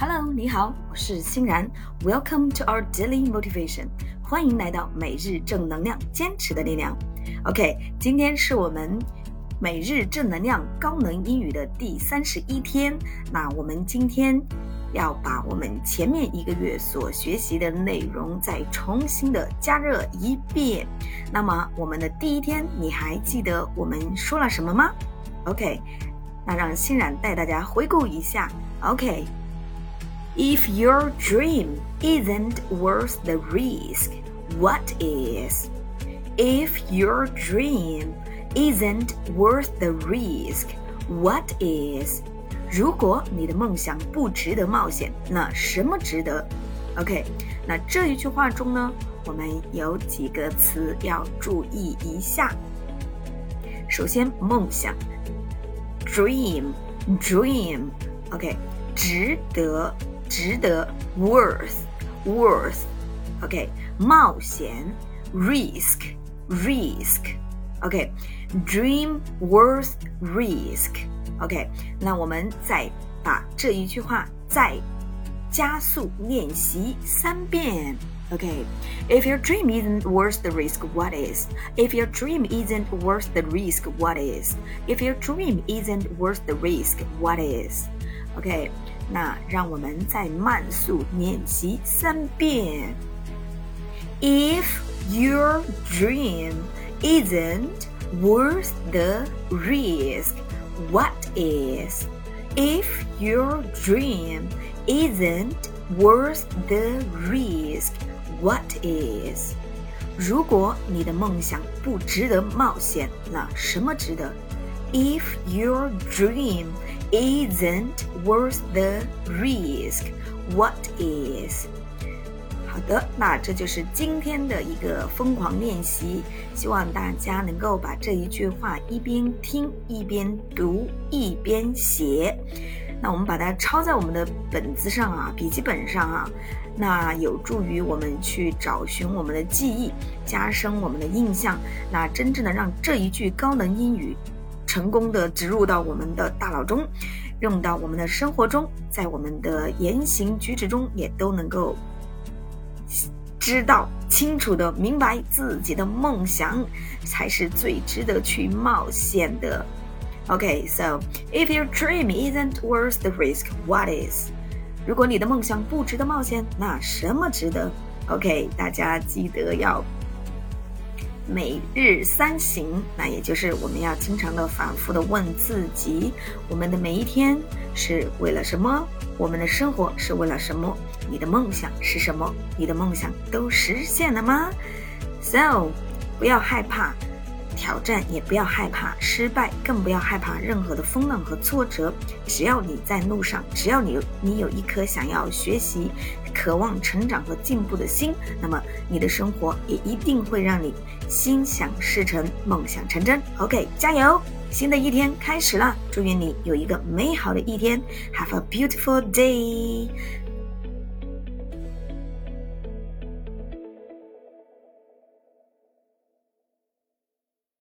Hello，你好，我是欣然。Welcome to our daily motivation，欢迎来到每日正能量，坚持的力量。OK，今天是我们每日正能量高能英语的第三十一天。那我们今天要把我们前面一个月所学习的内容再重新的加热一遍。那么我们的第一天，你还记得我们说了什么吗？OK，那让欣然带大家回顾一下。OK。If your dream isn't worth the risk, what is? If your dream isn't worth the risk, what is? 如果你的梦想不值得冒险，那什么值得？OK，那这一句话中呢，我们有几个词要注意一下。首先，梦想，dream，dream，OK，值得。 值得，worth，worth，OK，冒险，risk，risk，OK，dream worth risk，OK，那我们再把这一句话再加速练习三遍。Okay, if your dream isn't worth the risk, what is? If your dream isn't worth the risk, what is? If your dream isn't worth the risk, what is? OK， 那让我们再慢速练习三遍。If your dream isn't worth the risk, what is? If your dream isn't worth the risk, what is? 如果你的梦想不值得冒险，那什么值得？If your dream isn't worth the risk. What is? 好的，那这就是今天的一个疯狂练习。希望大家能够把这一句话一边听一边读一边写。那我们把它抄在我们的本子上啊，笔记本上啊，那有助于我们去找寻我们的记忆，加深我们的印象。那真正的让这一句高能英语。成功的植入到我们的大脑中，用到我们的生活中，在我们的言行举止中也都能够知道清楚的明白自己的梦想才是最值得去冒险的。OK，so if your dream isn't worth the risk, what is？如果你的梦想不值得冒险，那什么值得？OK，大家记得要。每日三省，那也就是我们要经常的反复的问自己：我们的每一天是为了什么？我们的生活是为了什么？你的梦想是什么？你的梦想都实现了吗？So，不要害怕。挑战也不要害怕失败，更不要害怕任何的风浪和挫折。只要你在路上，只要你你有一颗想要学习、渴望成长和进步的心，那么你的生活也一定会让你心想事成、梦想成真。OK，加油！新的一天开始了，祝愿你有一个美好的一天。Have a beautiful day。